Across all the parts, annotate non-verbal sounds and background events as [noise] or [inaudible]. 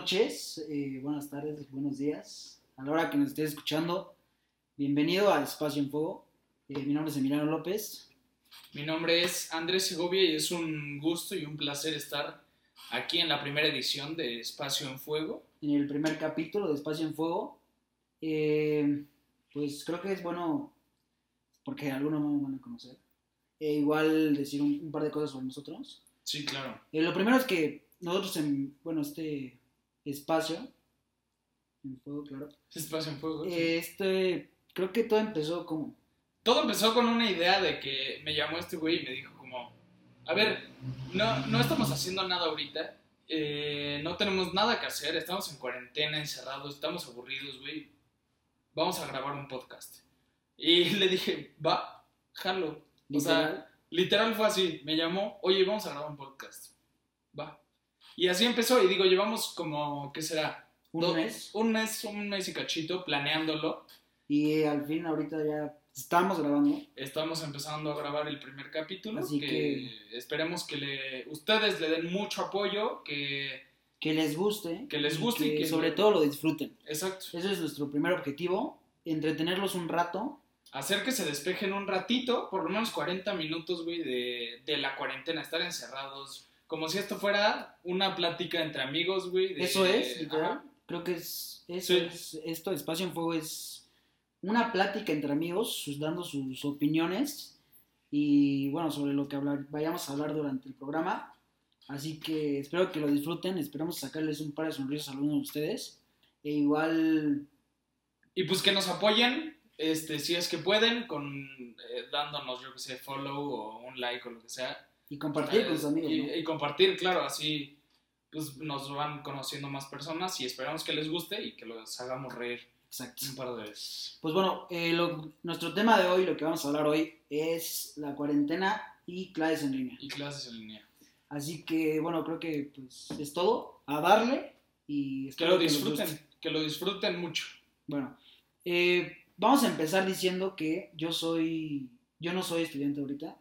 noches, eh, buenas tardes, buenos días. A la hora que nos estés escuchando, bienvenido al Espacio en Fuego. Eh, mi nombre es Emiliano López. Mi nombre es Andrés Segovia y es un gusto y un placer estar aquí en la primera edición de Espacio en Fuego. En el primer capítulo de Espacio en Fuego, eh, pues creo que es bueno, porque algunos no me van a conocer, eh, igual decir un, un par de cosas sobre nosotros. Sí, claro. Eh, lo primero es que nosotros en, bueno, este espacio, en fuego, claro, Espacio en Fuego. sí. este, creo que todo empezó como, Todo empezó con una idea de que me llamó este güey y me dijo como, a ver, no, no estamos haciendo nada ahorita, eh, no tenemos nada que hacer, estamos en cuarentena, encerrados, estamos aburridos, güey, vamos a grabar un podcast. Y [laughs] le dije, va, jalo. O sea, Literal fue así, me llamó, oye, vamos a grabar un podcast. Va. Y así empezó, y digo, llevamos como, ¿qué será? un Do- mes, Un mes, un mes y cachito planeándolo. y al fin ahorita ya estamos grabando. Estamos empezando a grabar el primer capítulo. Así que, esperemos que le, ustedes le den mucho apoyo, que... que les guste. Que les y guste y que que- sobre todo lo disfruten. Exacto. Ese es nuestro primer objetivo, entretenerlos un rato. Hacer que se despejen un ratito, por lo menos 40 minutos, güey, de, de la cuarentena, estar encerrados. Como si esto fuera una plática entre amigos, güey. de- Eso es, literal. Creo que es, eso Sí. es, esto, Espacio en Fuego es una plática entre amigos, sus- dando sus opiniones y bueno, sobre lo que hablar, vayamos a hablar durante el programa. Así que espero que lo disfruten, esperamos sacarles un par de sonrisas a algunos de ustedes. E igual, Y pues que nos apoyen, este, si es que pueden, con eh, dándonos, yo que sé, follow o un like o lo que sea. Y compartir Eh, con sus amigos. Y, ¿no? y compartir, claro, así pues nos van conociendo más personas y esperamos que les guste y que los hagamos reír Exacto. un par de veces. Pues bueno, eh, lo- nuestro tema de hoy, lo que vamos a hablar hoy, es la cuarentena y clases en línea. Y clases en línea. Así que bueno, creo que pues es todo, a darle y Que lo disfruten, guste. que lo disfruten mucho. Bueno, eh, vamos a empezar diciendo que yo soy, yo no soy estudiante ahorita.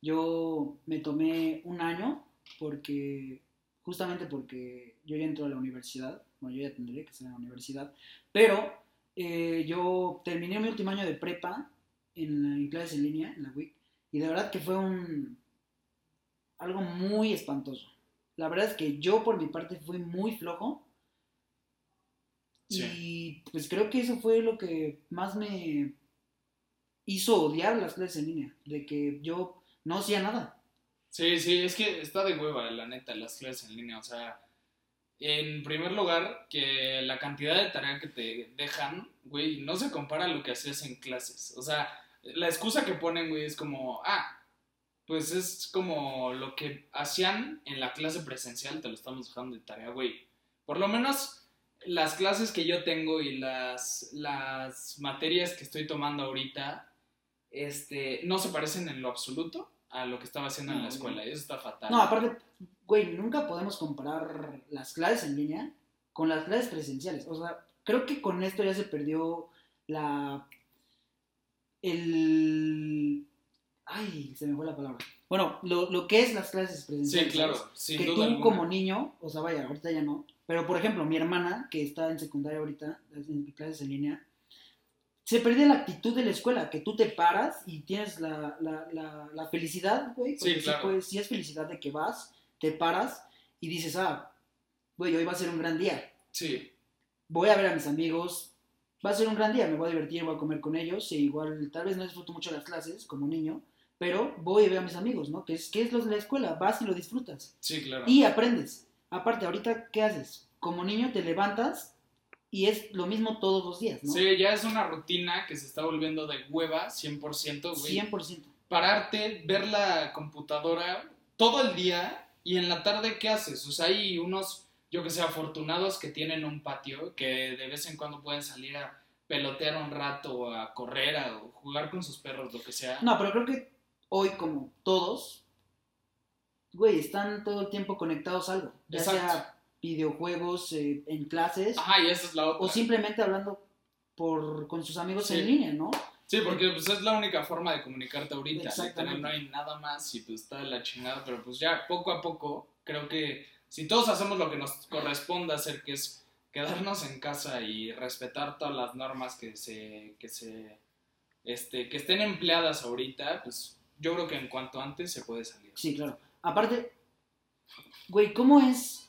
Yo me tomé un año porque, justamente porque yo ya entro a la universidad. Bueno, yo ya tendré que estar en la universidad. Pero eh, yo terminé mi último año de prepa en, la- en clases en línea, en la WIC. Y de verdad que fue un, algo muy espantoso. La verdad es que yo por mi parte fui muy flojo. Sí. Y pues creo que eso fue lo que más me hizo odiar las clases en línea. De que yo no hacía nada. Sí, sí, es que está de hueva, la neta, las clases en línea. O sea, en primer lugar, que la cantidad de tarea que te dejan, güey, no se compara a lo que hacías en clases. O sea, la excusa que ponen, güey, es como, ah, pues es como lo que hacían en la clase presencial, te lo estamos dejando de tarea, güey. Por lo menos las clases que yo tengo y las, las materias que estoy tomando ahorita, este, no se parecen en lo absoluto a lo que estaba haciendo en la escuela. Eso está fatal. No, aparte, güey, nunca podemos comparar las clases en línea con las clases presenciales. O sea, creo que con esto ya se perdió la... El... Ay, se me fue la palabra. Bueno, lo, lo que es las clases Sí, presenciales. claro, ¿sabes? sin que duda tú alguna. como niño, o sea, vaya, ahorita ya no, pero por ejemplo, mi hermana, que está en secundaria ahorita, en clases en línea, se perdió la actitud de la escuela, que tú te paras y tienes la, la, la, la felicidad, güey, Sí, claro. sí es felicidad de que vas, te paras y dices, ah, güey, hoy va a ser un gran día, Sí, voy a ver a mis amigos, va a ser un gran día, me voy a divertir, voy a comer con ellos, e igual tal vez no disfruto mucho las clases como niño, pero voy y veo a mis amigos, ¿no? Que es, que es lo de la escuela, vas y lo disfrutas. sí, claro. Y aprendes. Aparte, ahorita, ¿qué haces? Como niño te levantas y es lo mismo todos los días, ¿no? Sí, ya es una rutina que se está volviendo de hueva, 100%, güey. 100%. Pararte, ver la computadora todo el día y en la tarde, ¿qué haces? O sea, hay unos, yo que sé, afortunados que tienen un patio que de vez en cuando pueden salir a pelotear un rato, o a correr, a o jugar con sus perros, lo que sea. No, pero creo que hoy, como todos, güey, están todo el tiempo conectados a algo. Ya Exacto. sea videojuegos eh, en clases Ajá, y esa es la otra. o simplemente hablando por, con sus amigos Sí. en línea, ¿no? Sí, porque pues, es la única forma de comunicarte ahorita. Literal, no hay nada más y pues está de la chingada, pero pues ya poco a poco creo que si todos hacemos lo que nos corresponde hacer, que es quedarnos en casa y respetar todas las normas que se, que se, este, que estén empleadas ahorita, pues yo creo que en cuanto antes se puede salir. Sí, claro. Aparte, güey, ¿cómo es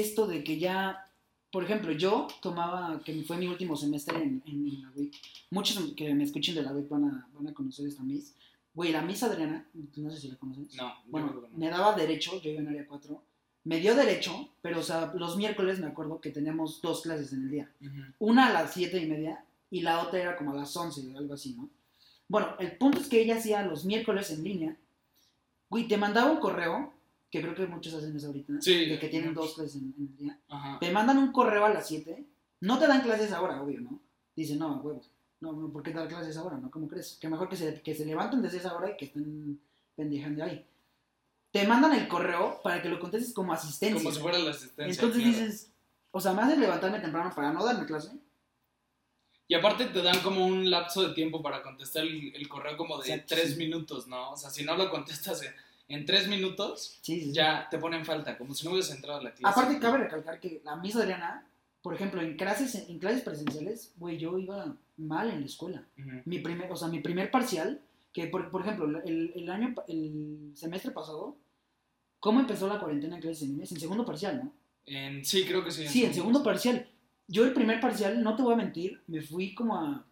esto de que ya, por ejemplo, yo tomaba, que fue mi último semestre en, en la WIC, muchos que me escuchen de la WIC van a, van a conocer esta Miss. Güey, la Miss Adriana, no sé si la conoces. No, Bueno, no. me daba derecho, yo iba en área 4, me dio derecho, pero o sea, los miércoles me acuerdo que teníamos dos clases en el día. Ujú. Una a las 7 y media y la otra era como a las 11 o algo así, ¿no? Bueno, el punto es que ella hacía los miércoles en línea. Güey, te mandaba un correo, que creo que muchos hacen eso ahorita, Sí, de que tienen dos clases en, en el día. Ajá. Te mandan un correo a las 7, no te dan clases ahora, obvio, ¿no? Dicen, no, huevo, no, no, ¿por qué dar clases ahora, no? ¿Cómo crees? Que mejor que se, que se levanten desde esa hora y que estén pendejando ahí. Te mandan el correo para que lo contestes como asistencia. Como si fuera la asistencia. Entonces claro. dices, o sea, me haces levantarme temprano para no darme clase. Y aparte te dan como un lapso de tiempo para contestar el, el correo como de Exacto, tres sí. minutos, ¿no? O sea, si no lo contestas en, tres minutos, Sí, sí, sí. ya te ponen falta, como si no hubieras entrado a la clase. Aparte, cabe recalcar que la Miss Adriana, por ejemplo, en clases, en clases presenciales, güey, yo iba mal en la escuela. Ujú. Mi primer, o sea, mi primer parcial, que por, por ejemplo, el, el año, el semestre pasado, ¿cómo empezó la cuarentena en clases en línea? En segundo parcial, ¿no? En- sí, creo que sí. Sí, en segundo parcial. Yo el primer parcial, no te voy a mentir, me fui como a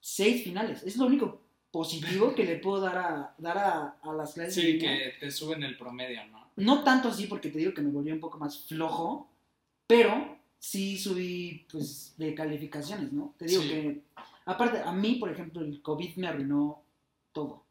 seis finales. Es lo único positivo que le puedo dar a, dar a, a las clases Sí, que te suben el promedio, ¿no? No tanto así porque te digo que me volví un poco más flojo, pero sí subí pues de calificaciones, ¿no? Te digo Sí. que, aparte, a mí, por ejemplo, el COVID me arruinó todo.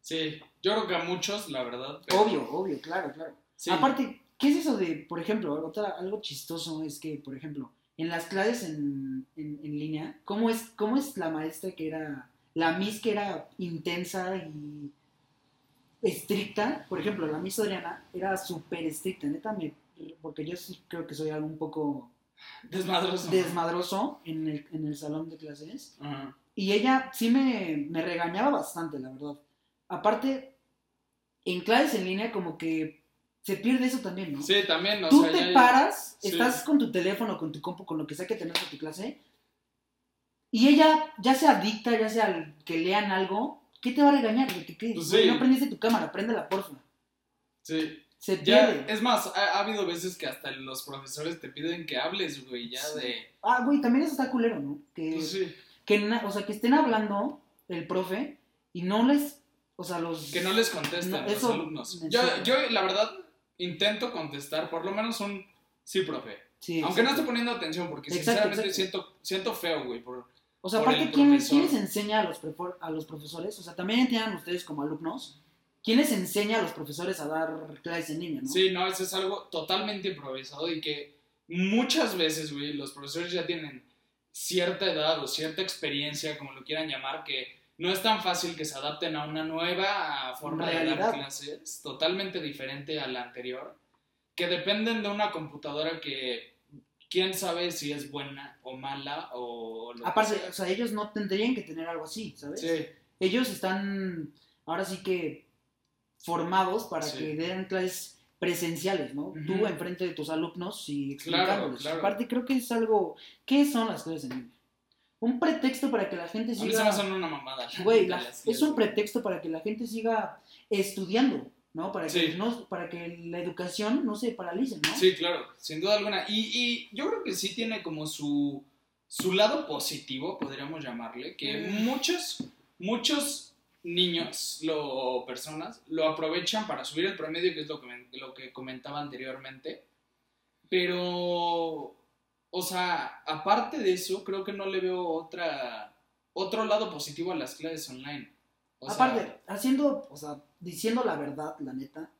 Sí, yo creo que a muchos, la verdad. pero- Obvio, obvio, claro, claro. Sí. Aparte, ¿qué es eso de, por ejemplo, otra, algo chistoso es que, por ejemplo, en las clases en, en, en línea, ¿cómo es, ¿cómo es la maestra que era, la Miss que era intensa y estricta? Por ejemplo, la Miss Adriana era súper estricta, neta, me- porque yo sí creo que soy algo un poco Desmadroso. desmadroso en el, en el salón de clases. Y ella sí me, me regañaba bastante, la verdad. Aparte, en clases en línea como que se pierde eso también, ¿no? Sí, también, o Tú sea, te ya- paras, sí. estás con tu teléfono, con tu compu, con lo que sea que tengas en tu clase, y ella, ya sea adicta, ya sea que lean algo, ¿qué te va a regañar? Que, ¿qué? Pues sí. No prendiste tu cámara, préndela, porfa. Sí. Se Ya, es más, ha, ha habido veces que hasta los profesores te piden que hables, güey, ya Sí. de... Ah, güey, también eso está culero, ¿no? Que, Pues sí, que o sea, que estén hablando el profe y no les, o sea, los... que no les contesten No, los alumnos. Yo, yo, la verdad, intento contestar por lo menos un sí, profe. Sí, Aunque no esté poniendo atención, porque Exacto, sinceramente exacto. Siento, siento feo, güey, por... O sea, aparte, ¿quién, quién les enseña a los, prefor- a los profesores? O sea, también entiendan ustedes como alumnos, ¿quién les enseña a los profesores a dar clases en línea, no? Sí, no, eso es algo totalmente improvisado y que muchas veces, güey, los profesores ya tienen cierta edad o cierta experiencia, como lo quieran llamar, que no es tan fácil que se adapten a una nueva forma de Realidad. dar clases, totalmente diferente a la anterior, que dependen de una computadora que quién sabe si es buena o mala o lo Aparte, o sea, ellos no tendrían que tener algo así, ¿sabes? Sí, Ellos están ahora sí que formados para Sí. que den clases presenciales, ¿no? Tú enfrente de tus alumnos y explicándoles. claro. Aparte, creo que es algo... ¿Qué son las clases en línea? Un pretexto para que la gente a mí se me siga... una mamada. Güey, la- es un pretexto para que la gente siga estudiando, ¿no? Para que, Sí. no, para que la educación no se paralice, ¿no? Sí, claro, sin duda alguna. Y, y yo creo que sí tiene como su, su lado positivo, podríamos llamarle, que Mm. muchos, muchos niños lo, o personas lo aprovechan para subir el promedio, que es lo que, lo que comentaba anteriormente. Pero, o sea, aparte de eso, creo que no le veo otra, otro lado positivo a las clases online. O sea, Aparte, haciendo, o sea, diciendo la verdad, la neta,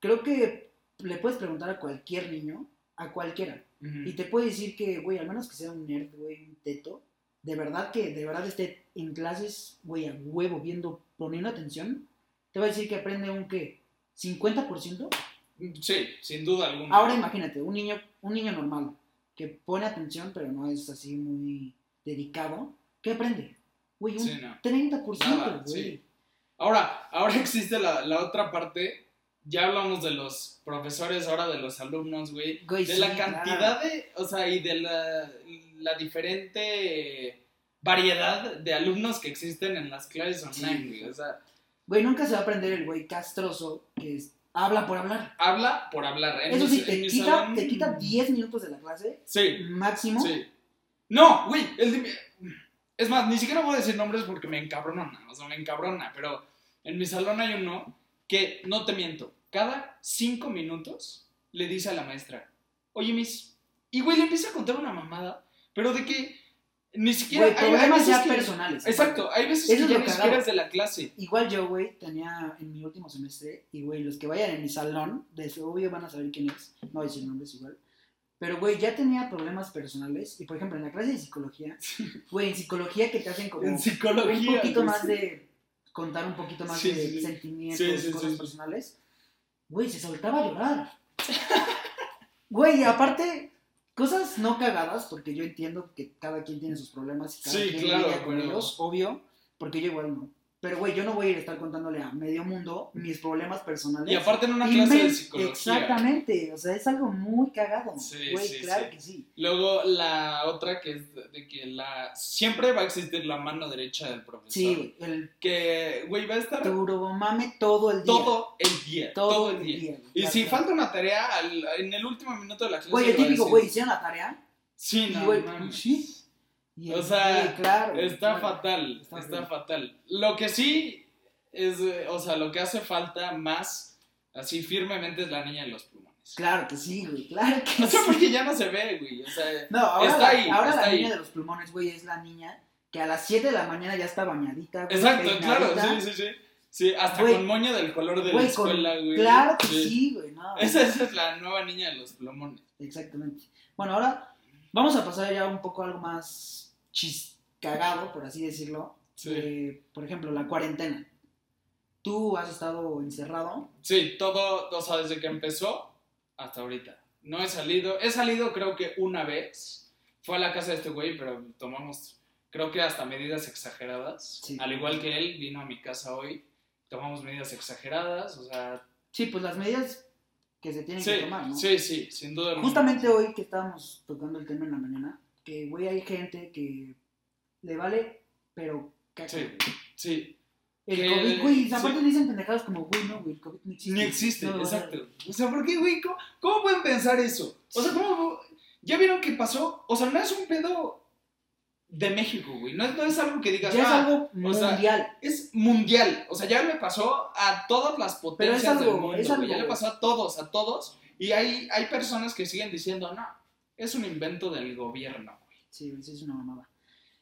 creo que le puedes preguntar a cualquier niño, a cualquiera, y te puede decir que, güey, al menos que sea un nerd, güey, un teto, de verdad que de verdad esté en clases, güey, a huevo, viendo, poniendo atención, te va a decir que aprende un, ¿qué? ¿50%? Sí, sin duda alguna. Ahora imagínate, un niño, un niño normal, que pone atención, pero no es así muy dedicado, ¿qué aprende? Güey, un Sí, no. 30%, Nada, güey. sí. Ahora, ahora [laughs] existe la, la otra parte ya hablamos de los profesores, ahora de los alumnos, güey. Güey, De sí, la cantidad claro. de, o sea, y de la, la diferente variedad de alumnos que existen en las clases online, Sí. güey. O sea, Güey, nunca se va a aprender el güey castroso que es- habla por hablar. habla por hablar. En Eso sí, te quita, salón- te quita 10 minutos de la clase, Sí, máximo. sí. No, güey, el de Es más, ni siquiera voy a decir nombres porque me encabrona, o sea, me encabrona, pero en mi salón hay uno que, no te miento, cada cinco minutos le dice a la maestra, oye, Miss, y güey, le empieza a contar una mamada, pero de que ni siquiera... Güey, hay- veces ya que- personales. Exacto, hay veces Eso que ya ni siquiera es de la clase. Igual yo, güey, tenía en mi último semestre, y güey, los que vayan en mi salón, de obvio van a saber quién es, no voy a decir nombres igual. Pero, güey, ya tenía problemas personales, y por ejemplo, en la clase de psicología, [laughs] güey, en psicología que te hacen como En psicología. un poquito más de contar un poquito más Sí, de sí, sentimientos, Sí, cosas personales, güey, se soltaba a llorar. Güey, y aparte, cosas no cagadas, porque yo entiendo que cada quien tiene sus problemas y cada quien claro, lidia con ellos, obvio, porque yo igual no. Pero, güey, yo no voy a ir a estar contándole a medio mundo mis problemas personales. Y aparte en una clase de psicología. Exactamente, o sea, es algo muy cagado. Sí, Güey, sí, claro sí. que sí. Luego la otra que es de que la siempre va a existir la mano derecha del profesor. Sí, el Que, güey, va a estar turbomame todo el día. todo el día. Todo, el día. Y si claro. falta una tarea, al- en el último minuto de la clase. Güey, el típico, güey, hicieron la tarea. Sí, y, no, güey, sí. Y O sea, güey, claro, Está claro. fatal, Está está, fatal. Lo que sí es, eh, o sea, lo que hace falta más, así firmemente, es la niña de los plumones. Claro que sí, güey, claro que [laughs] O sea, sí. porque ya no se ve, güey. O sea, No, ahora, Está la, ahí, ahora está la ahí. niña de los pulmones, güey, es la niña que a las 7 de la mañana ya está bañadita, güey. exacto, claro, peinadita. sí, sí, sí. Sí, hasta Güey, con moño del color de Güey, la con- escuela, güey. Claro que sí, güey, no. Esa, esa es la nueva niña de los plumones. Exactamente. Bueno, ahora vamos a pasar ya un poco a algo más chis cagado, por así decirlo. Sí. Por ejemplo, la cuarentena. Tú has estado encerrado. Sí, todo, o sea, desde que empezó hasta ahorita. No he salido, he salido creo que una vez. Fue a la casa de este güey, pero tomamos, creo que hasta medidas exageradas. Sí. Al igual que él, vino a mi casa hoy, tomamos medidas exageradas, o sea... Sí, pues las medidas que se tienen Sí, que tomar, ¿no? sí, sí, sin duda. Justamente hoy que estábamos tocando el tema en la mañana, que, güey, hay gente que le vale, pero caca, Sí. Sí, El Que- COVID, güey, sí. aparte dicen pendejadas como, güey, no, güey, el COVID no existe. ni existe, No exacto. O sea, ¿por qué, güey? ¿Cómo, cómo pueden pensar eso? O sea, ¿cómo...? ¿Ya vieron qué pasó? O sea, no es un pedo de México, güey. No es, no es algo que digas, Ya es "Ah, algo o sea, mundial. es mundial. O sea, ya le pasó a todas las potencias Pero es algo- del mundo. es güey. algo- Ya le pasó a todos, a todos. Y hay, hay personas que siguen diciendo, no, es un invento del gobierno. güey". Sí, güey, sí es una mamada.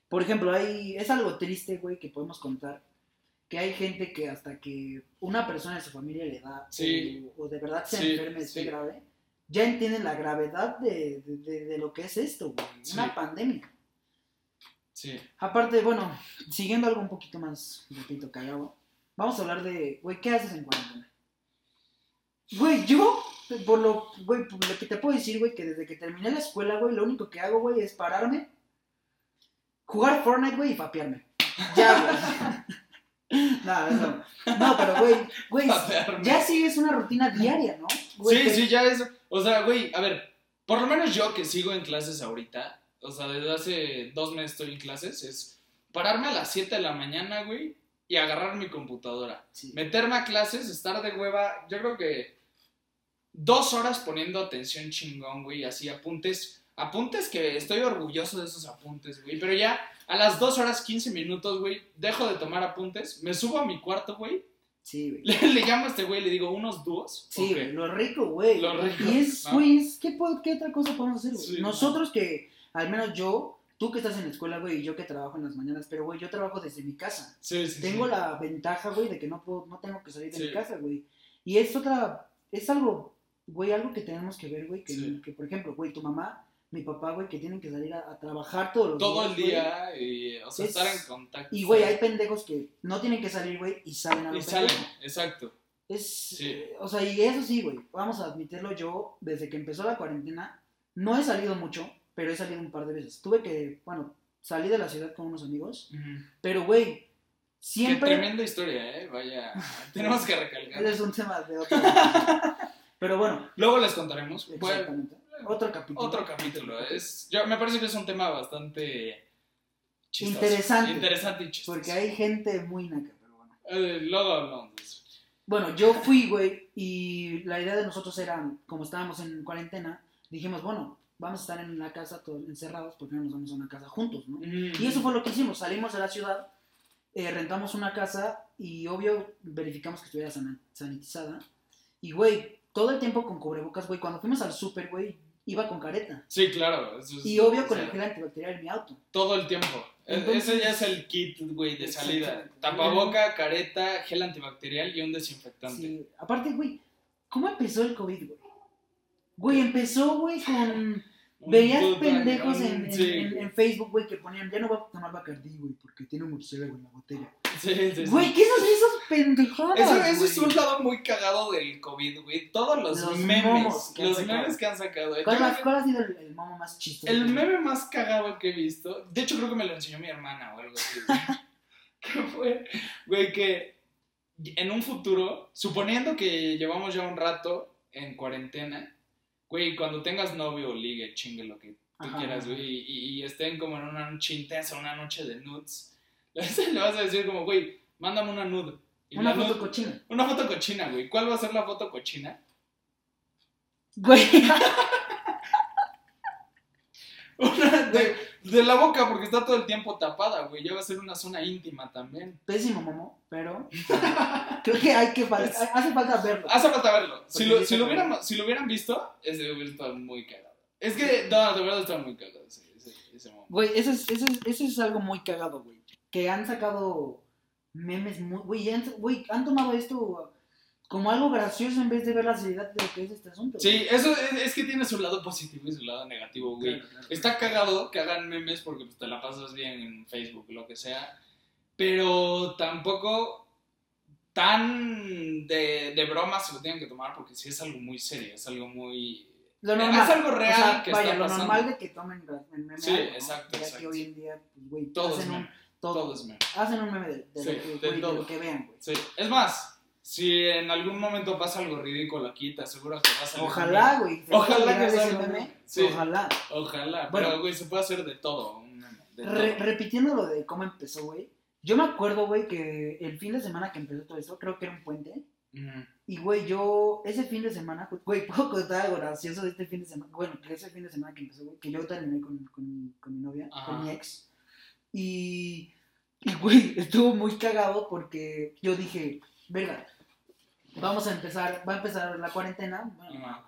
Por ejemplo, hay, es algo triste, güey, que podemos contar. Que hay gente que hasta que una persona de su familia le da, Sí. o, o de verdad se Sí, enferme, esté sí. grave, ya entienden la gravedad de, de- de- de lo que es esto, güey. Una pandemia. Sí. Aparte, bueno, siguiendo algo un poquito más, repito, cagado, vamos a hablar de, güey, ¿qué haces en cuarentena? Güey, yo, por lo, güey, por lo que te puedo decir, güey, que desde que terminé la escuela, güey, lo único que hago, güey, es pararme, jugar Fortnite, güey, y fapearme. Ya, güey. [laughs] no, eso. No, pero, güey, güey, ya sí es una rutina diaria, ¿no? Güey, Sí, que- sí, ya es. O sea, güey, a ver, por lo menos yo que sigo en clases ahorita, o sea, desde hace dos meses estoy en clases, es pararme a las 7 de la mañana, güey, y agarrar mi computadora. Sí. Meterme a clases, estar de hueva, yo creo que dos horas poniendo atención chingón, güey, así apuntes. Apuntes que estoy orgulloso de esos apuntes, güey, pero ya a las dos horas 15 minutos, güey, dejo de tomar apuntes, me subo a mi cuarto, güey, Sí, güey. [laughs] le, le llamo a este güey, le digo unos dúos. Sí, Ok. güey, lo rico, güey. Lo rico, Y es, güey, ¿qué, ¿qué otra cosa podemos hacer, güey? Sí, Nosotros que, al menos yo, tú que estás en la escuela, güey, y yo que trabajo en las mañanas, pero, güey, yo trabajo desde mi casa. Sí, sí, Tengo sí. la ventaja, güey, de que no puedo, no tengo que salir de Sí. mi casa, güey. Y es otra, es algo, güey, algo que tenemos que ver, güey, que, Sí. que, por ejemplo, güey, tu mamá, mi papá, güey, que tienen que salir a, a trabajar todos los todo el días, güey. día y, o sea, Es- estar en contacto. Y, güey, hay pendejos que no tienen que salir, güey, y salen a lo Y salen, exacto. Es, Sí. eh, o sea, y eso sí, güey, vamos a admitirlo yo, desde que empezó la cuarentena, no he salido mucho, pero he salido un par de veces. Tuve que, bueno, salí de la ciudad con unos amigos, pero, güey, Qué siempre... tremenda historia, ¿eh? Vaya, [laughs] tenemos que recalcar. Es un tema de otro. [laughs] Pero bueno, Luego les contaremos. Bueno, exactamente. Otro capítulo. otro capítulo. Es, yo, me parece que es un tema bastante chistoso. Interesante. Interesante y chistoso. Porque hay gente muy naca, pero bueno. Eh, luego hablamos de eso. Bueno, yo fui, güey, y la idea de nosotros era, como estábamos en cuarentena, dijimos, bueno, vamos a estar en la casa todos encerrados, porque no nos vamos a una casa juntos, ¿no? Y eso fue lo que hicimos, salimos de la ciudad, eh, rentamos una casa y obvio verificamos que estuviera sana- sanitizada. Y, güey, todo el tiempo con cubrebocas, güey, cuando fuimos al súper, güey, iba con careta. Sí, claro. eso es- Y obvio o con sea, el gel antibacterial en mi auto. Todo el tiempo. E- Entonces- Ese ya es el kit, güey, de salida. Tapaboca, careta, gel antibacterial y un desinfectante. Sí. Aparte, güey, ¿cómo empezó el COVID, güey? Güey, empezó, güey, con... Veías pendejos en, en- sí, en- en Facebook, güey, que ponían, ya no voy a tomar Bacardí, güey, porque tiene un murciélago en la botella. sí, sí, sí. Güey, ¿qué son esas pendejadas, Eso, eso es un lado muy cagado del COVID, güey. Todos los, Los memes, que los sacado. memes que han sacado. ¿Cuál, que cuál ha sido el, el momo más chistoso? el meme más cagado que he visto, de hecho creo que me lo enseñó mi hermana o algo así. [laughs] que fue, güey, que en un futuro, suponiendo que llevamos ya un rato en cuarentena, güey, cuando tengas novio o ligue, chingue lo que tú Ajá. quieras, güey, y, estén como en una noche intensa, una noche de nudes, [laughs] le vas a decir como, güey, mándame una nude. Y Una foto nude- cochina. una foto cochina, güey. ¿Cuál va a ser la foto cochina? Güey, [laughs] Una de, de la boca, porque está todo el tiempo tapada, güey. Ya va a ser una zona íntima también. pésimo momo, pero [laughs] creo que hay que... fal- hace falta verlo. Hace falta verlo. Si lo, sí si lo, hubieran, si lo hubieran visto, ese hubiera estado muy cagado. Es que, no, de verdad está muy cagado ese, ese, ese momento. Güey, eso es, eso, es, eso es algo muy cagado, güey. Que han sacado memes muy... Güey, han, güey, han tomado esto como algo gracioso en vez de ver la seriedad de lo que es este asunto. Sí, güey. eso es, es que tiene su lado positivo y su lado negativo, güey. Claro, claro. Está cagado que hagan memes porque pues, te la pasas bien en Facebook, lo que sea. Pero tampoco tan de, de broma se lo tienen que tomar porque sí es algo muy serio, es algo muy... Lo normal. Es algo real o sea, que vaya, está lo pasando. normal de que tomen en meme Sí, algo, ¿no? exacto, Ya que exacto. hoy en día, pues, güey, Todo es hacen un... meme. Todo, Todo es meme. Hacen un meme de, de Sí, de güey, de todo. lo que vean, güey. Sí. Es más, si en algún momento pasa algo ridículo aquí, te aseguro que vas a salir Ojalá, güey. Ojalá que salga. Sí. Ojalá. Ojalá. Bueno. pero, güey, se puede hacer de todo. de Re- todo. repitiendo lo de cómo empezó, güey. Yo me acuerdo, güey, que el fin de semana que empezó todo esto, creo que era un puente. Y, güey, yo, ese fin de semana, güey, [laughs] puedo contar algo gracioso de este fin de semana. Bueno, que ese fin de semana que empezó, güey, que yo terminé con, con, con mi novia, Ajá. con mi ex. Y, y, güey, [laughs] estuvo muy cagado porque yo dije, verga, vamos a empezar, va a empezar la cuarentena. Bueno, a,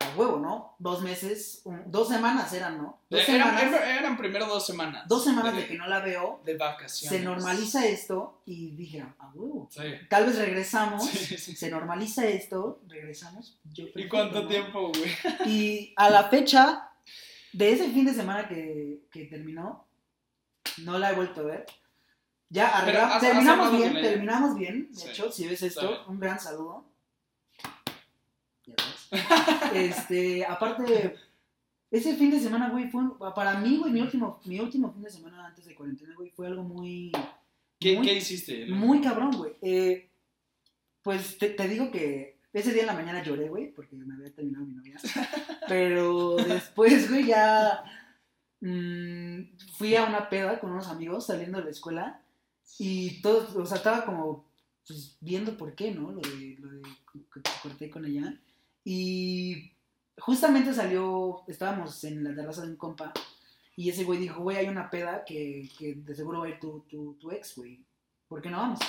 a huevo, ¿no? Dos meses, un- dos semanas eran, ¿no? Dos Eran, semanas, eran- primero dos semanas. dos semanas de que no la veo. de vacaciones. Se normaliza esto y dije, a huevo. Sí. Tal vez regresamos, Sí, sí. se normaliza esto, regresamos. yo ¿Y cuánto ¿no? tiempo, güey? Y a la fecha de ese fin de semana que, que terminó, no la he vuelto a ver. Ya arreglamos, ¿has- has terminamos bien, terminamos bien. De Sí, hecho, si ves esto, un gran saludo. Ya ves. [laughs] este, aparte, ese fin de semana, güey, fue para mí, güey, mi último, mi último fin de semana antes de cuarentena, güey, fue algo muy, ¿Qué, muy ¿qué hiciste? muy cabrón, güey. Eh, pues te, te digo que ese día en la mañana lloré, güey, porque me había terminado mi novia. [laughs] Pero después, güey, ya mm, fui a una peda con unos amigos saliendo de la escuela y todos, o sea, estaba como pues, viendo por qué, ¿no? Lo de, lo de que corté con ella. Y justamente salió, estábamos en la terraza de un compa y ese güey dijo, güey, hay una peda que, que de seguro va a ir tu, tu, tu ex, güey. ¿Por qué no vamos?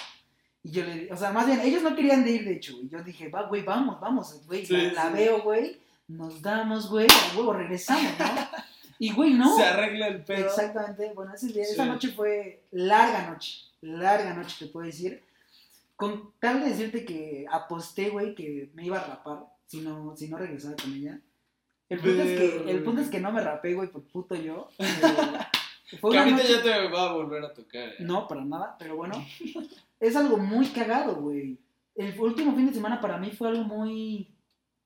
Y yo le o sea, más bien, ellos no querían de ir, de hecho, güey. Yo dije, va, güey, vamos, vamos, güey. Sí, la, la sí. veo, güey. Nos damos, güey, a huevo, regresamos, ¿no? Y, güey, no. Se arregla el pedo. Exactamente. Bueno, ese día- Sí. esa noche fue larga noche. Larga noche, te puedo decir. Con tal de decirte que aposté, güey, que me iba a rapar si no, si no regresaba con ella. El punto, es que, el punto es que no me rapé, güey, por puto yo. Eh, [laughs] fue Que ahorita noche- ya te va a volver a tocar. ¿eh? no, para nada, pero bueno. [laughs] Es algo muy cagado, güey. El último fin de semana para mí fue algo muy.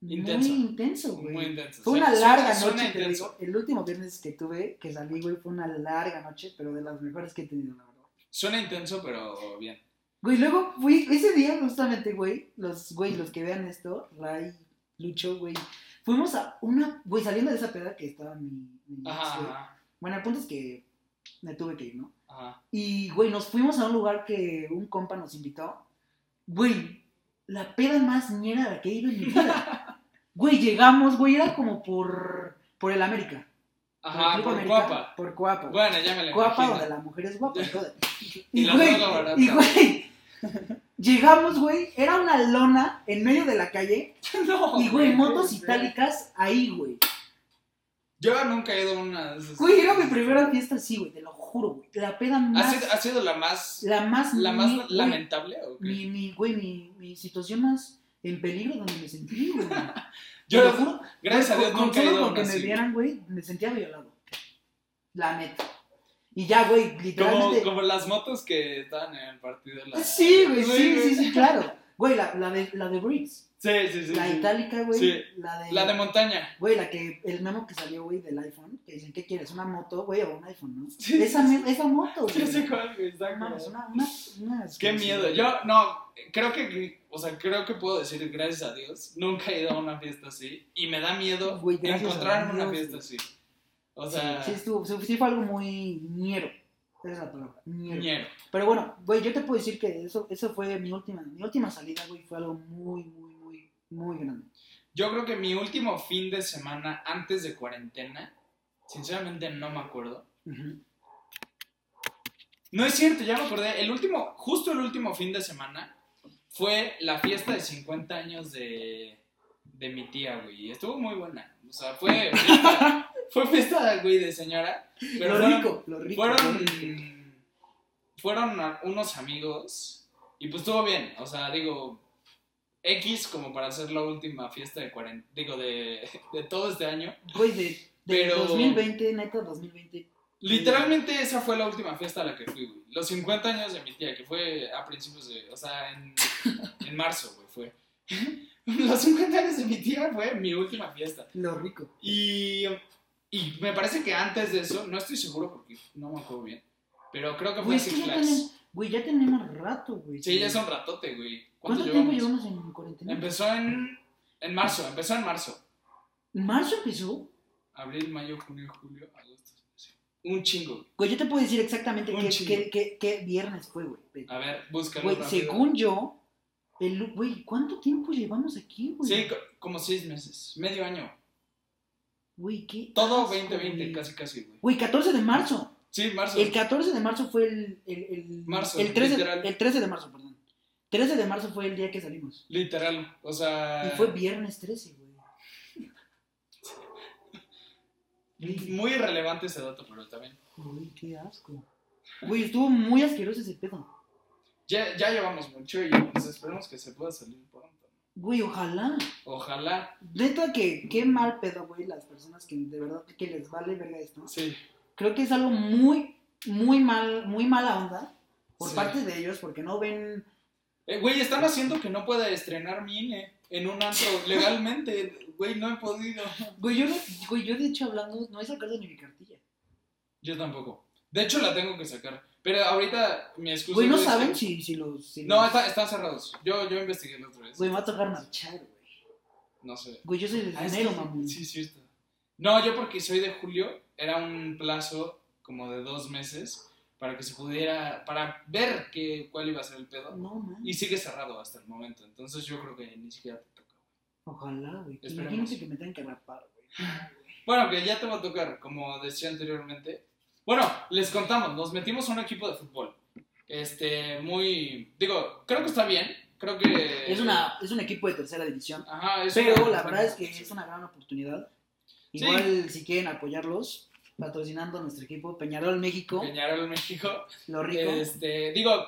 Intenso. Muy intenso, güey. Muy intenso. Fue Suena- una larga suena noche, te digo. El último viernes que tuve, que salí, güey, fue una larga noche, pero de las mejores que he tenido, la verdad. Suena intenso, pero bien. Güey, luego fui, ese día justamente, güey, los, güey, los que vean esto, Ray, Lucho, güey, fuimos a una, güey, saliendo de esa peda que estaba mi, mi Ajá, Bueno, el punto es que me tuve que ir, ¿no? ajá. Y, güey, nos fuimos a un lugar que un compa nos invitó. Güey, la peda más ñera a la que he ido en mi vida. [laughs] Güey, llegamos, güey, era como por, por el América. Ajá, por América, guapa. Por Cuapa. Bueno, ya me la Guapa imagino. donde la mujer es guapa. [laughs] Y güey, y, güey, llegamos, güey, era una lona en medio de la calle [laughs] No, y, güey, motos güey. itálicas ahí, güey. Yo nunca he ido a una. Güey, era mi primera fiesta así, güey, te lo juro, güey. La peda ¿Ha más, sido, ha sido la más, la más, la más mi- güey, lamentable o qué? mi, mi, güey, mi, mi situación más en peligro donde me sentí, güey. Yo, [laughs] Te lo juro, gracias a güey, Dios, con- nunca he ido a una me vieran, güey, me sentía violado. La neta. Y ya, güey, Como, literalmente. como las motos que estaban en el partido. La... Sí, güey, sí, sí, sí, claro. Güey, la, la de, la de Breeze. Sí, sí, sí. la sí. itálica, güey. Sí. La de. La de montaña. Güey, la que. El memo que salió, güey, del iPhone. Que dicen, ¿qué quieres? ¿Una moto, güey, o un iPhone, no? Sí, esa, esa moto, [laughs] güey. Sí, cuál, güey, está una, una, una Qué miedo. Yo, no, creo que, o sea, creo que puedo decir gracias a Dios, nunca he ido a una fiesta así y me da miedo Güey, gracias encontrar a en una fiesta así. O sea, sí, sí, estuvo, sí, fue algo muy ñero. Esa es la palabra. Ñero. ñero. Pero bueno, güey, yo te puedo decir que eso, eso fue mi última, mi última salida, güey, fue algo muy, muy, muy, muy grande. Yo creo que mi último fin de semana antes de cuarentena, sinceramente no me acuerdo. Ujú. No es cierto, ya me acordé. El último, justo el último fin de semana fue la fiesta de 50 años de, de mi tía, güey. Estuvo muy buena. O sea, fue fiesta, [laughs] fue fiesta, güey, de señora. Pero lo fueron- rico, lo rico. fueron, fueron unos amigos y pues estuvo bien. O sea, digo, X como para hacer la última fiesta de 40, digo, de, de todo este año. Güey, de, de Pero- 2020, neta, 2020. Literalmente esa fue la última fiesta a la que fui, güey. Los 50 años de mi tía, que fue a principios de, o sea, en, [laughs] en marzo, güey, fue. [laughs] Los 50 años de mi tía fue mi última fiesta. Lo rico. Y, y me parece que antes de eso, no estoy seguro porque no me acuerdo bien, pero creo que fue Güey, es Six que ya Flags. tenemos, güey, ya tenemos rato, güey. Sí, ya es un ratote, güey. ¿Cuánto, ¿Cuánto tiempo llevamos? llevamos en cuarentena? Empezó en, en marzo, empezó en marzo. ¿En marzo empezó? Abril, mayo, junio, julio, agosto. sí. Un chingo. güey. Güey, yo te puedo decir exactamente Un qué, chingo. qué, qué, qué viernes fue, güey. A ver, búscalo Güey, rápido. según yo, el, güey, ¿cuánto tiempo llevamos aquí, güey? Sí, co- como seis meses, medio año. Güey, qué. Todo asco, 2020, güey. casi, casi, güey. Güey, 14 de marzo. Sí, marzo. El 14 de marzo fue el. el, el Marzo, el 13, literal. el 13 de marzo, perdón. 13 de marzo fue el día que salimos. Literal, o sea... Y fue viernes 13, güey. [laughs] Muy irrelevante ese dato, pero también. Güey, qué asco. Güey, estuvo muy asqueroso ese pedo. Ya, ya llevamos mucho y pues esperemos que se pueda salir pronto. Güey, ojalá. Ojalá, Neta que qué mal pedo, güey, las personas que de verdad que les vale verga esto. sí. Creo que es algo muy, muy mal, muy mala onda por Sí. parte de ellos porque no ven. Eh, güey, están haciendo que no pueda estrenar mi INE en un antro [laughs] legalmente. Güey, no he podido. Güey, yo, no- güey, yo de hecho hablando, no he sacado ni mi cartilla. Yo tampoco. De hecho, la tengo que sacar. Pero ahorita mi excusa... Güey, no es que- saben si, si los. si No, los- está- están cerrados. Yo, yo investigué la otra vez. Güey, me va a tocar marchar, güey. No sé. Güey, yo soy de Ah, enero, mamón. Sí, cierto. No, yo porque soy de julio, era un plazo como de dos meses para que se pudiera, para ver que, cuál iba a ser el pedo. No, man. Y sigue cerrado hasta el momento, entonces yo creo que ni siquiera te toca. Ojalá, güey. Imagínate que me tengan que rapar, güey. Bueno, que ya te va a tocar, como decía anteriormente. Bueno, les contamos, nos metimos a un equipo de fútbol. Este, muy, digo, creo que está bien, creo que... Es, una, es un equipo de tercera división. Ajá, es Pero una- la verdad es que es una gran oportunidad. Sí. Igual, si quieren apoyarlos, patrocinando nuestro equipo Peñarol México, Peñarol México. lo rico. Este, digo,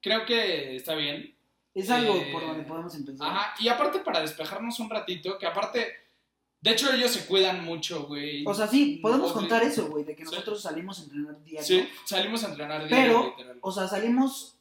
creo que está bien. Es algo eh, por donde podemos empezar. Ajá, y aparte para despejarnos un ratito, que aparte, de hecho ellos se cuidan mucho, güey. O sea, sí, podemos contar eso, güey, de que Sí. nosotros salimos a entrenar diario. Sí, salimos a entrenar Pero, diario, literal. O sea, salimos,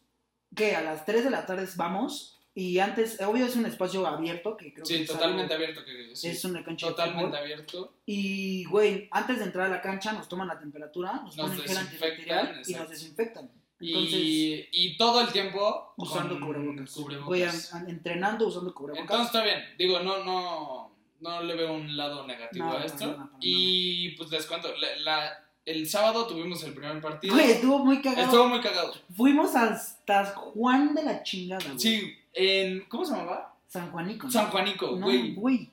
que a las 3 de la tarde vamos, y antes, obvio es un espacio abierto, que creo que Sí, es totalmente algo- abierto. Que, sí, es una cancha de totalmente fútbol. abierto. Y, güey, antes de entrar a la cancha nos toman la temperatura, nos, Nos ponen gel antibacterial y nos desinfectan. Y Entonces, y, y todo el tiempo usando cubrebocas. Güey, entrenando usando cubrebocas. Entonces está bien. Digo, no, no, no le veo un lado negativo No, a esto. y pues les cuento, la, la- el sábado tuvimos el primer partido. Güey, estuvo muy cagado. Estuvo muy cagado. Fuimos hasta Juan de la chingada, güey. Sí, en. ¿Cómo se llamaba? San Juanico. San Juanico, güey. güey.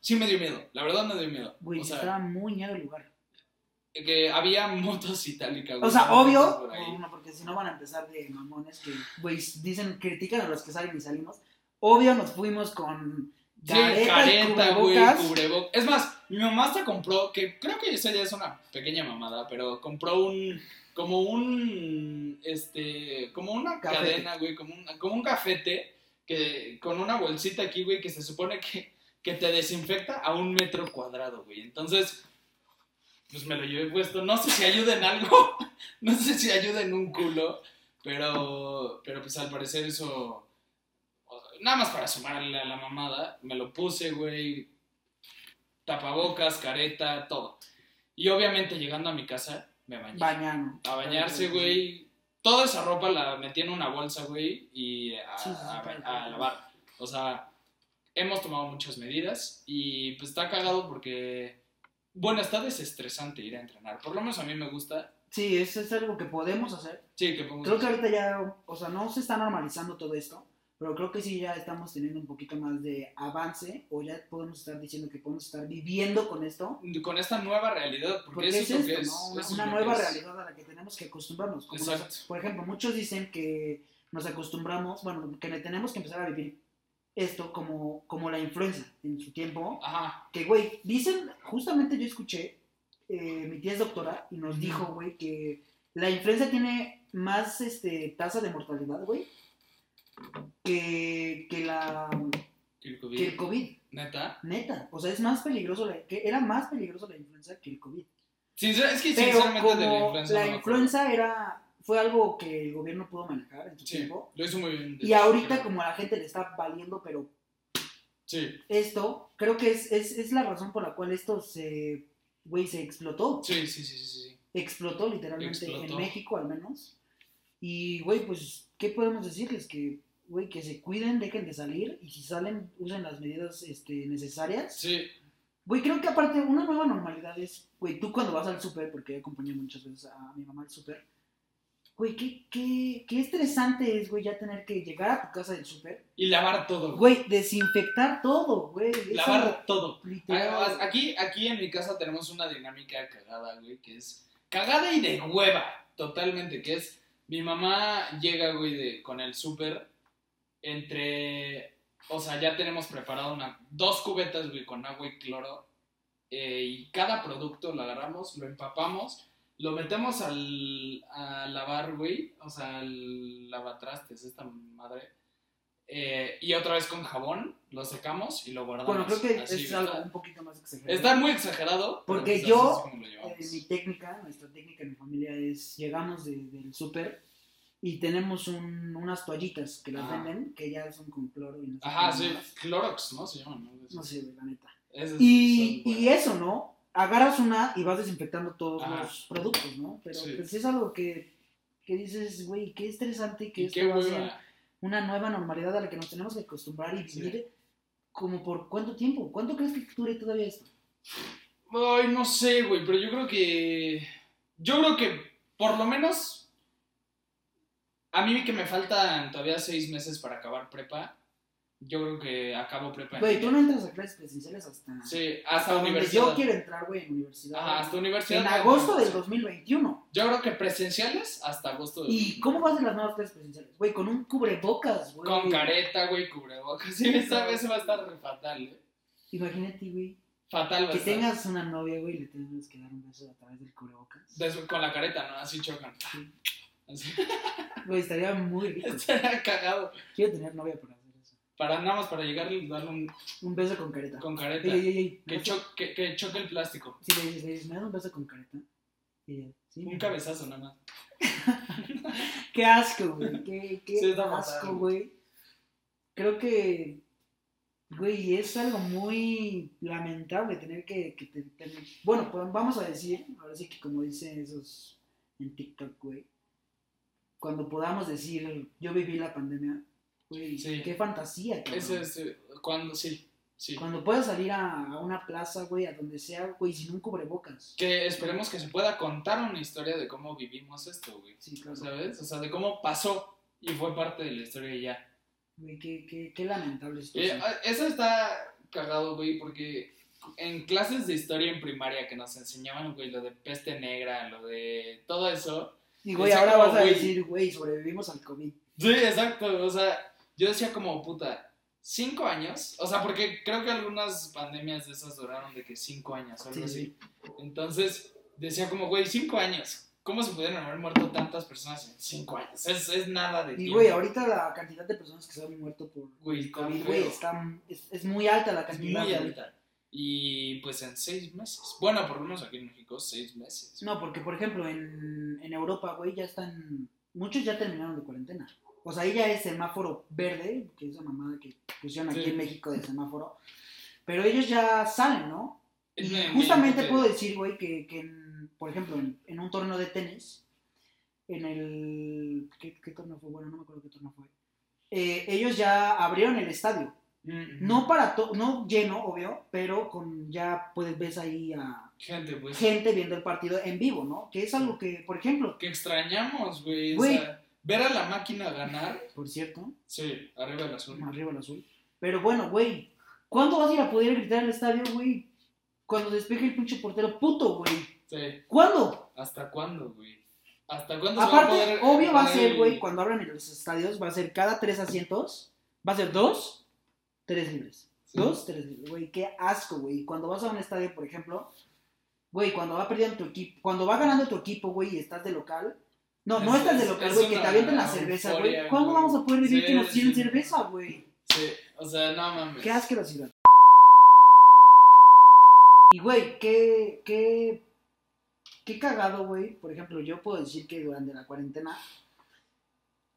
Sí me dio miedo. La verdad me dio miedo. Güey, o sea, estaba muy miedo el lugar. que había [laughs] motos itálicas. O sea, obvio, por ahí. no, porque si no van a empezar de mamones que, güey, dicen, critican a los que salen y salimos. Obvio, nos fuimos con careta, y careta, güey, cubrebocas. cubrebocas. Es más, mi mamá hasta compró, que creo que esa ya es una pequeña mamada, pero compró un, como un, este, como una Cafete. cadena, güey, como un, como un cafete, que, con una bolsita aquí, güey, que se supone que, que te desinfecta a un metro cuadrado, güey. Entonces, pues me lo llevé puesto. No sé si ayuda en algo, [laughs] no sé si ayuda en un culo, pero, pero pues al parecer eso nada más para sumarle a la mamada, me lo puse, güey, tapabocas, careta, todo. Y obviamente llegando a mi casa, me bañé. Bañano. a bañarse, güey. Toda esa ropa la metí en una bolsa, güey, y a, Sí, sí, sí, a- lavar. O sea, hemos tomado muchas medidas y pues está cagado porque, bueno, está desestresante ir a entrenar. Por lo menos a mí me gusta. Sí, eso es algo que podemos hacer. Sí, que podemos Creo que ahorita ya, o sea, no se está normalizando todo esto, pero creo que sí ya estamos teniendo un poquito más de avance o ya podemos estar diciendo que podemos estar viviendo con esto. Con esta nueva realidad, porque, Porque eso es. Una, eso una nueva es. realidad a la que tenemos que acostumbrarnos. Como nos- Exacto. por ejemplo, muchos dicen que nos acostumbramos, bueno, que tenemos que empezar a vivir esto como, como la influenza en su tiempo. Ajá. Que, güey, dicen, justamente yo escuché, eh, mi tía es doctora y nos dijo, güey, que la influenza tiene más este, tasa de mortalidad, güey, que, que, la, El COVID. que el COVID. Neta. Neta. O sea, es más peligroso, la- que era más peligroso la influenza que el COVID. Es que Pero sinceramente de la influenza. la no me acuerdo. influenza era, fue algo que el gobierno pudo manejar en su Sí, tiempo. lo hizo muy bien. Y ahorita como a la gente le está valiendo, pero Sí, esto, creo que es, es, es la razón por la cual esto se, güey, se explotó. sí, sí, sí, sí. sí. Explotó literalmente Explotó. en México al menos. Y, güey, pues, ¿qué podemos decirles? Que, güey, que se cuiden, dejen de salir y si salen, usen las medidas este, necesarias. Sí, Güey, creo que aparte una nueva normalidad es, güey, tú cuando vas al súper, porque he acompañado muchas veces a mi mamá al súper, güey, qué, qué, qué estresante es, güey, ya tener que llegar a tu casa del súper, y lavar todo. güey, desinfectar todo, güey. lavar algo todo. literal. Aquí, aquí en mi casa tenemos una dinámica cagada, güey, que es cagada y de hueva, totalmente, que es mi mamá llega, güey, de, con el súper entre, o sea, ya tenemos preparado una, dos cubetas, güey, con agua y cloro, eh, y cada producto lo agarramos, lo empapamos, lo metemos al, a lavar, güey, o sea, al lavatrastes, esta madre, eh, y otra vez con jabón, lo secamos y lo guardamos. Bueno, creo que así, es algo ¿verdad? un poquito más exagerado. Está muy exagerado. Porque yo. Eh, mi técnica, nuestra técnica en mi familia es, llegamos de- del súper y tenemos un- unas toallitas que las Ajá. venden, que ya son con cloro y no sé Ajá, sí. más. Clorox, ¿no? Se llama, ¿no? No sé, la neta. Es- Y, y eso, ¿no? Agarras una y vas desinfectando todos Ajá. los productos, ¿no? Pero Sí. pues es algo que, que dices, güey, qué estresante que esto qué va a ser una nueva normalidad a la que nos tenemos que acostumbrar y Sí. vivir como por cuánto tiempo. ¿Cuánto crees que dure todavía esto? Ay, no sé, güey, pero yo creo que. Yo creo que por lo menos. A mí que me faltan todavía seis meses para acabar prepa. Yo creo que acabo prepa. Güey, tú no entras a clases presenciales hasta, Sí, hasta, donde universidad. yo quiero entrar, güey, en universidad. Ajá, hasta universidad. en agosto del sí. 2021. Yo creo que presenciales hasta agosto del ¿Y cómo vas a las nuevas clases presenciales? Güey, con un cubrebocas, güey. Con careta, güey, cubrebocas. Sí, esa vez va a estar re fatal, ¿eh? Imagínate, güey, Fatal a que tengas una novia, güey, y le tengas que dar un beso a través del cubrebocas. Con la careta, ¿no? Así chocan. Sí. [laughs] Güey, estaría muy rico. Estaría cagado. Quiero tener novia para hacer eso. Para nada más para llegar y darle un Un beso con careta. con careta. Ey, ey, ey, Que, beso- cho- que, que choque el plástico. Si le dices, le dices, me das un beso con careta. Sí. Un cabezazo nada más. [laughs] Qué asco, güey. Qué, qué Sí, asco, güey. Creo que, güey, es algo muy lamentable tener que, que te- tener- Bueno, pues vamos a decir, ahora sí que como dicen esos en TikTok, güey, cuando podamos decir, yo viví la pandemia, güey, Sí. qué fantasía, cabrón. Ese es eh, cuando sí, sí. Cuando puedas salir a, a una plaza, güey, a donde sea, güey, sin un cubrebocas. Que esperemos que se pueda contar una historia de cómo vivimos esto, güey. Sí, claro. ¿Sabes? O sea, de cómo pasó y fue parte de la historia y ya. Güey, qué, qué, qué lamentable Eh, situación. ah, eso está cagado, güey, porque en clases de historia en primaria que nos enseñaban, güey, lo de peste negra, lo de todo eso. Y, güey, ahora como, vas a güey, decir, güey, sobrevivimos al COVID. Sí, exacto. O sea, yo decía como, puta, cinco años. O sea, porque creo que algunas pandemias de esas duraron de que cinco años o algo Sí, así. Entonces, decía como, güey, cinco años. ¿Cómo se pudieron haber muerto tantas personas en cinco años? Es, es nada de Y, güey, ahorita la cantidad de personas que se han muerto por Güey, COVID, güey, es, es muy alta la Es cantidad. muy güey. alta. Y pues en seis meses. Bueno, por lo menos aquí en México, seis meses. No, porque, por ejemplo, en, en Europa, güey, ya están... Muchos ya terminaron de cuarentena. O sea, ahí ya es semáforo verde, que es la mamada que pusieron aquí Sí. en México de semáforo. Pero ellos ya salen, ¿no? Y justamente me- puedo decir, güey, que, que en- por ejemplo, en, en un torneo de tenis, en el... ¿qué, qué torneo fue? Bueno, no me acuerdo qué torneo fue. Eh, ellos ya abrieron el estadio. No para to- no lleno, obvio, pero con ya puedes ves ahí a Gente, pues. gente viendo el partido en vivo, ¿no? Que es algo que, por ejemplo, Que extrañamos, güey. O sea, ver a la máquina ganar. por cierto, Sí, arriba el azul. arriba el azul. Pero bueno, güey, ¿cuándo vas a ir a poder gritar al estadio, güey? Cuando despeje el pinche portero, puto, güey. Sí. ¿Cuándo? ¿Hasta cuándo, güey? ¿Hasta cuándo se va a Aparte, poder obvio va a ser, el- güey, cuando abran en los estadios, va a ser cada tres asientos, va a ser dos, tres libres. Sí. Dos, tres libres, güey, qué asco, güey. Cuando vas a un estadio, por ejemplo, güey, cuando va perdiendo tu equipo, cuando va ganando tu equipo, güey, y estás de local. No, no Es- estás de local, es güey, que te avienten la cerveza, güey. ¿Cuándo vamos a poder vivir Sí, que nos sí. tiren cerveza, güey? Sí, o sea, no mames. Qué asquerosidad. Y, güey, qué, qué, qué cagado, güey. Por ejemplo, yo puedo decir que durante la cuarentena,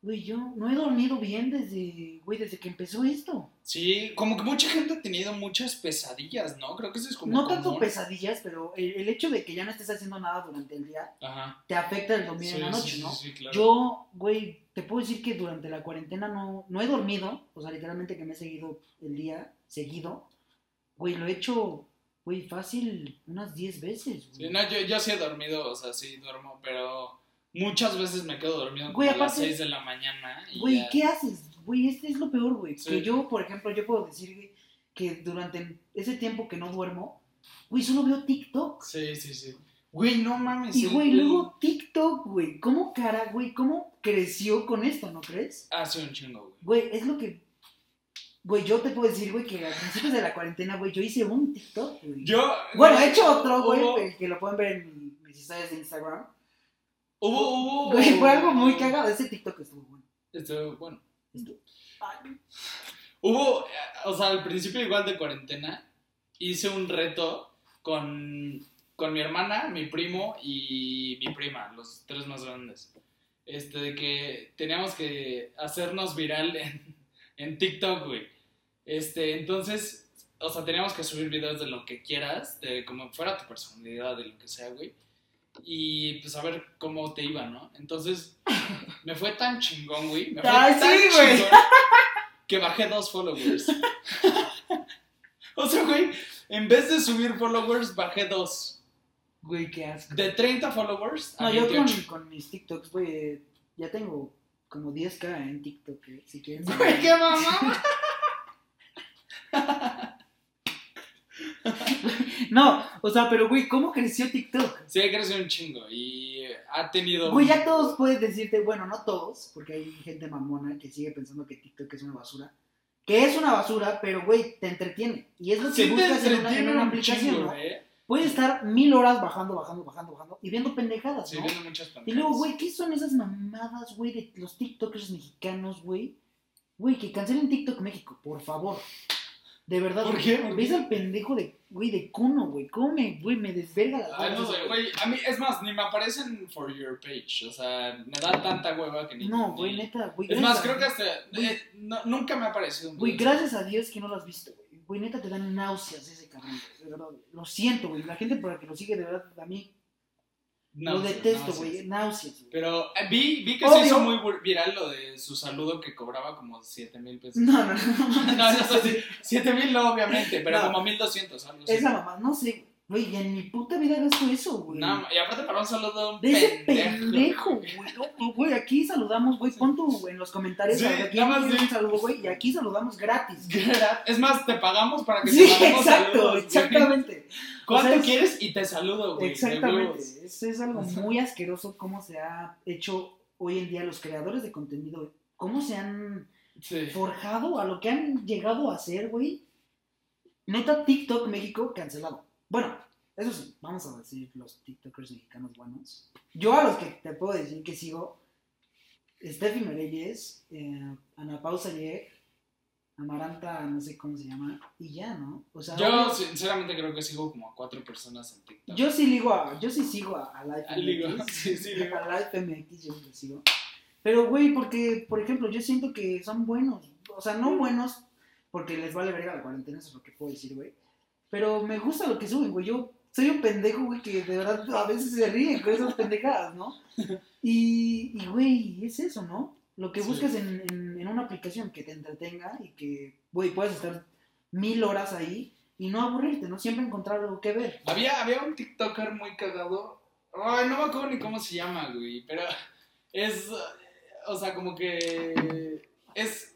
güey, yo no he dormido bien desde, güey, desde que empezó esto. Sí, como que mucha gente ha tenido muchas pesadillas, ¿no? Creo que eso es como. No tanto pesadillas, pero el, el hecho de que ya no estés haciendo nada durante el día Ajá. te afecta el dormir Sí, en la noche, sí, ¿no? sí, claro. Yo, güey, te puedo decir que durante la cuarentena no, no he dormido, o sea, literalmente que me he seguido el día seguido. Güey, lo he hecho, güey, fácil unas 10 veces. Sí, no, yo, yo sí he dormido, o sea, sí duermo, pero muchas veces me quedo dormido Güey, como a las aparte- 6 de la mañana. y Güey, ya. ¿qué haces? Güey, este es lo peor, güey. Sí. Que yo, por ejemplo, yo puedo decir que durante ese tiempo que no duermo, güey, solo veo TikTok. Sí, sí, sí. Güey, no mames. Y, güey, el- luego TikTok, güey, ¿cómo cara, güey, cómo creció con esto, no crees? Hace un chingo, güey. Güey, es lo que. Güey, yo te puedo decir, güey, que a principios de la cuarentena, güey, yo hice un TikTok, güey. Yo. Bueno, he hecho otro, güey, que- lo pueden ver en mi- mis historias de Instagram. Hubo, hubo. Güey, fue algo muy cagado. Ese TikTok estuvo bueno. Esto, bueno. Estuvo- Ay, Hubo, o sea, al principio igual de cuarentena, hice un reto con, con mi hermana, mi primo y mi prima, los tres más grandes. Este, de que teníamos que hacernos viral [laughs] en, en TikTok, güey. Este, entonces, o sea, teníamos que subir videos de lo que quieras, de como fuera tu personalidad, de lo que sea, güey. Y pues a ver cómo te iba, ¿no? Entonces, [laughs] me fue tan chingón, güey. Me fue Ay, tan sí, güey. chingón [laughs] que bajé dos followers. [laughs] o sea, güey, en vez de subir followers, bajé dos. Güey, qué asco. De 30 followers a No, yo con, 28. con mis TikToks, güey, ya tengo como 10k en TikTok, eh, si quieren. Güey, saber. qué mamá. No, o sea, pero, güey, ¿cómo creció TikTok? Sí, creció un chingo y ha tenido. Güey, ya todos pueden decirte, bueno, no todos, porque hay gente mamona que sigue pensando que TikTok es una basura. Que es una basura, pero, güey, te entretiene. Y es lo que Sí buscas en una, en una un aplicación, chingo, ¿no? eh. Puedes estar mil horas bajando, bajando, bajando, bajando y viendo pendejadas, Sí, ¿no? viendo muchas Y pantallas. luego, güey, ¿qué son esas mamadas, güey, de los TikTokers mexicanos, güey? Güey, que cancelen TikTok México, por favor. De verdad. ¿Por qué? ¿Por ¿Ves al pendejo de, güey, de Kuno, güey? ¿Cómo me, güey, me desverga la Ay, no sé, güey, a mí, es más, ni me aparecen for your page, o sea, me da tanta hueva que ni... No, güey, ni- neta, güey. Es más, creo que hasta, eh, no- nunca me ha aparecido un Güey, gracias a Dios que no lo has visto, güey. Güey, neta te dan náuseas ese cabrón, de verdad. Lo siento, güey. La gente por la que lo sigue, de verdad, a mí. Lo detesto, güey. Náuseas. Pero eh, vi, vi que Obvio. se hizo muy viral lo de su saludo que cobraba como 7 mil pesos. No, no, no. [laughs] No, no, no, sí, 7 mil no, obviamente, pero No. como 1200, algo así. Esa mamá, no sé, güey, en mi puta vida gasto eso, güey. No, y aparte para un saludo de ese pendejo. güey. Güey, aquí saludamos, güey. Pon tu en los comentarios Sí, a ver, nada más un saludo, güey. Y aquí saludamos gratis. [laughs] Es más, te pagamos para que Sí, te exacto, saludos, exactamente. ¿Cuánto O sea, quieres? Y te saludo, güey. Exactamente. Es, es algo muy asqueroso cómo se ha hecho hoy en día los creadores de contenido. Cómo se han Sí. forjado a lo que han llegado a hacer, güey. Neta, TikTok México cancelado. Bueno, eso sí, vamos a decir los TikTokers mexicanos buenos. Yo a los que te puedo decir que sigo, Steffi Mereyes, eh, Ana Pausa Yeg, Amaranta, no sé cómo se llama, y ya, ¿no? O sea, Yo obvio- sinceramente creo que sigo como a cuatro personas en TikTok. yo sí ligo a, yo sí sigo a, a Life Ah, ligo, MX. [laughs] sí, sí, ligo. A Life MX yo lo sigo. Pero, güey, porque, por ejemplo, yo siento que son buenos. O sea, no buenos porque les vale verga la cuarentena, eso es lo que puedo decir, güey. Pero me gusta lo que suben, güey. Yo soy un pendejo, güey, que de verdad a veces se ríe con esas pendejadas, ¿no? [laughs] Y, y, güey, es eso, ¿no? Lo que Sí. buscas en una aplicación que te entretenga y que, güey, puedas estar mil horas ahí y no aburrirte, ¿no? Siempre encontrar algo que ver. Había, había un TikToker muy cagado. Ay, no me acuerdo ni cómo se llama, güey. Pero es. O sea, como que. Es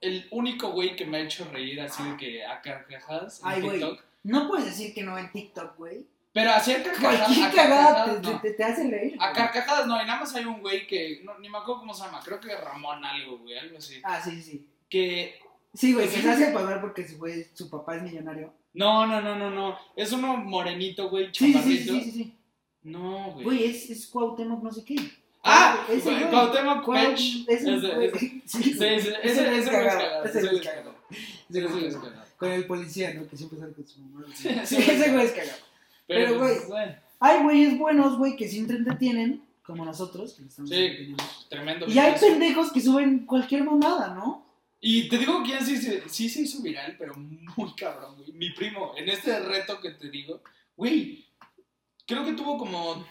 el único güey que me ha hecho reír así de que a carcajadas en Ay, güey. TikTok. No puedes decir que no en TikTok, güey. Pero a carcajadas. Cualquier cagada carcajadas, te, no. te, te hace reír. A carcajadas no, y nada más hay un güey que. No, ni me acuerdo cómo se llama. Creo que Ramón algo, güey. Algo así. Ah, sí, sí. Que. Sí, güey, que se hace pagar porque su, güey, su papá es millonario. No, no, no, no, no. Es uno morenito, güey, Sí, sí, chaparrito. sí, sí, sí, sí. No, güey. Güey, es, es Cuauhtémoc no sé qué. Ah, ese güey. Cuauhtémoc Cuau- Pech. ese güey. [laughs] Sí, Sí, ese, Ese ese, güey es cagado, ese es cagado. Con el policía, ¿no? Que siempre sale con su mamá. [laughs] Sí, Ese güey es cagado. Pero, Pero, pues, güey, bueno, Hay güeyes buenos, güey, que sí te entretienen, como nosotros, que estamos Sí. tremendo. Y hay pendejos que suben cualquier mamada, ¿no? Y te digo quién sí, se- sí se hizo viral, pero muy cabrón, güey. Mi primo, en este reto que te digo, güey, creo que tuvo como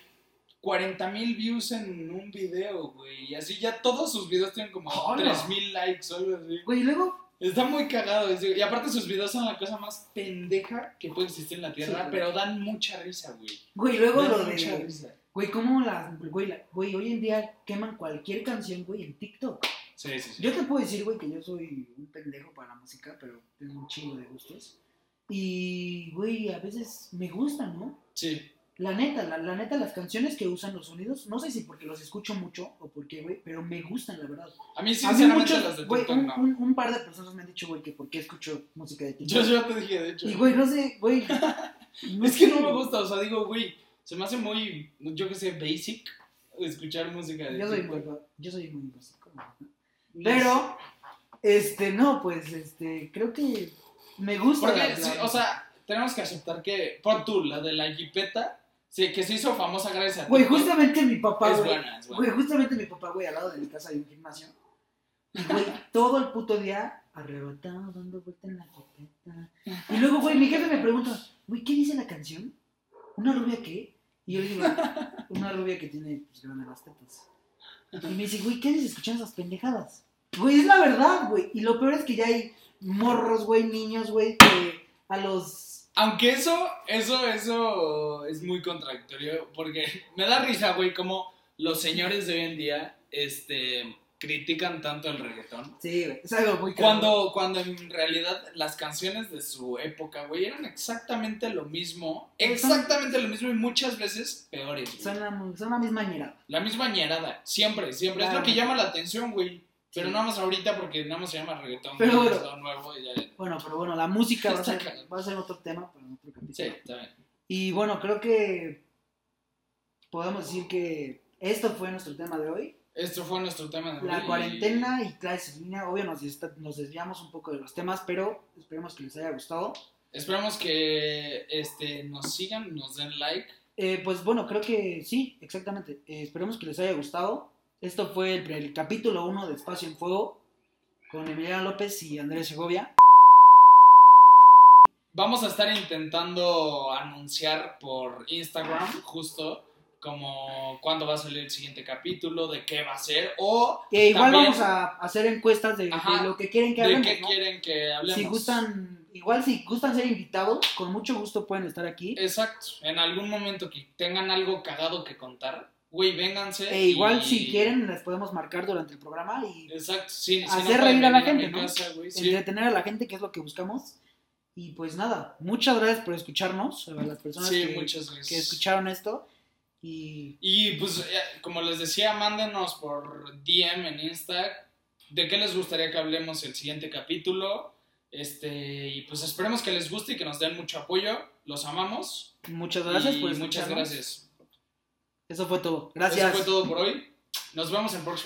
40 mil views en un video, güey. Y así ya todos sus videos tienen como ¡Hola! 3 mil likes o algo así. Güey, luego, Está muy cagado. Y aparte sus videos son la cosa más pendeja que puede existir en la tierra, Sí, pero dan mucha risa, güey. güey, luego Dan lo mucha de... risa. Güey, ¿cómo las... Güey, la- güey, hoy en día queman cualquier canción, güey, en TikTok. Sí, sí, sí. Yo te puedo decir, güey, que yo soy un pendejo para la música, pero tengo un chingo de gustos. Y, güey, a veces me gustan, ¿no? Sí. La neta, la, la neta, las canciones que usan los sonidos, no sé si porque los escucho mucho o por qué, güey, pero me gustan, la verdad. A mí a mí muchos, las de TikTok un, no. un- un par de personas me han dicho, güey, que por qué escucho música de Yo TikTok. ya te dije, de hecho. Y, güey, no sé, güey. [laughs] es que no me gusta, o sea, digo, güey, se me hace muy, yo que sé, basic escuchar música de Yo soy muy, TikTok. yo soy muy básico. Pero, este, no, pues, este, creo que me gusta. Porque, la- sí, o sea, tenemos que aceptar que, por tú, la de la jipeta, sí, que se hizo famosa gracias a Güey, justamente mi papá, es güey. buena, es buena. Güey, justamente mi papá, güey, al lado de mi casa hay un gimnasio. Y, güey, todo el puto día arrebatado, dando vuelta en la jipeta. Y luego, güey, mi jefe me pregunta, güey, ¿qué dice la canción? ¿Una rubia qué? Y yo le digo, una rubia que tiene, pues, grandes las tetas. Y me dice, güey, ¿qué dices escuchando esas pendejadas? Güey, es la verdad, güey. Y lo peor es que ya hay morros, güey, niños, güey, que a los... Aunque eso, eso, eso es muy contradictorio, porque me da risa, güey, como los señores de hoy en día, este, critican tanto el reggaetón. Sí, güey, es algo muy caro. Cuando, cuando en realidad las canciones de su época, güey, eran exactamente lo mismo. Exactamente lo mismo y muchas veces peores. güey. Son la, son la misma ñerada. La misma ñerada. Siempre, siempre. Es Claro. lo que llama la atención, güey. Pero Sí. nada más ahorita porque nada más se llama reggaetón. Pero güey, es lo nuevo y ya. Bueno, pero bueno, la música va a, ser, [laughs] va a ser otro tema para otro capítulo. Sí, bien. Y bueno, creo que podemos decir que esto fue nuestro tema de hoy. Esto fue nuestro tema de La hoy. cuarentena y clases en línea. Obvio nos, nos desviamos un poco de los temas, pero esperemos que les haya gustado. Esperamos que este, nos sigan, nos den like. Eh, pues bueno, creo que sí, exactamente. Eh, esperemos que les haya gustado. Esto fue el, el capítulo 1 de Espacio en Fuego con Emiliano López y Andrés Segovia. Vamos a estar intentando anunciar por Instagram justo como cuándo va a salir el siguiente capítulo, de qué va a ser, o E igual También- vamos a hacer encuestas de, de lo que quieren que de hablemos, qué ¿no? quieren que hablemos. Si gustan, igual si gustan ser invitados, con mucho gusto pueden estar aquí. Exacto, en algún momento que tengan algo cagado que contar, güey, vénganse. E igual y- si quieren les podemos marcar durante el programa y Exacto, sí, si no hacer reír a la gente, ¿no? casa, güey, sí. entretener a la gente, que es lo que buscamos. Y pues nada, muchas gracias por escucharnos, a las personas Sí, que, muchas gracias. que escucharon esto. Y Y pues, eh, como les decía, mándenos por DM en Insta de qué les gustaría que hablemos el siguiente capítulo. Este, y pues esperemos que les guste y que nos den mucho apoyo. Los amamos. muchas gracias Y por muchas gracias. Eso fue todo. Gracias. Eso fue todo por hoy. Nos vemos en próximo.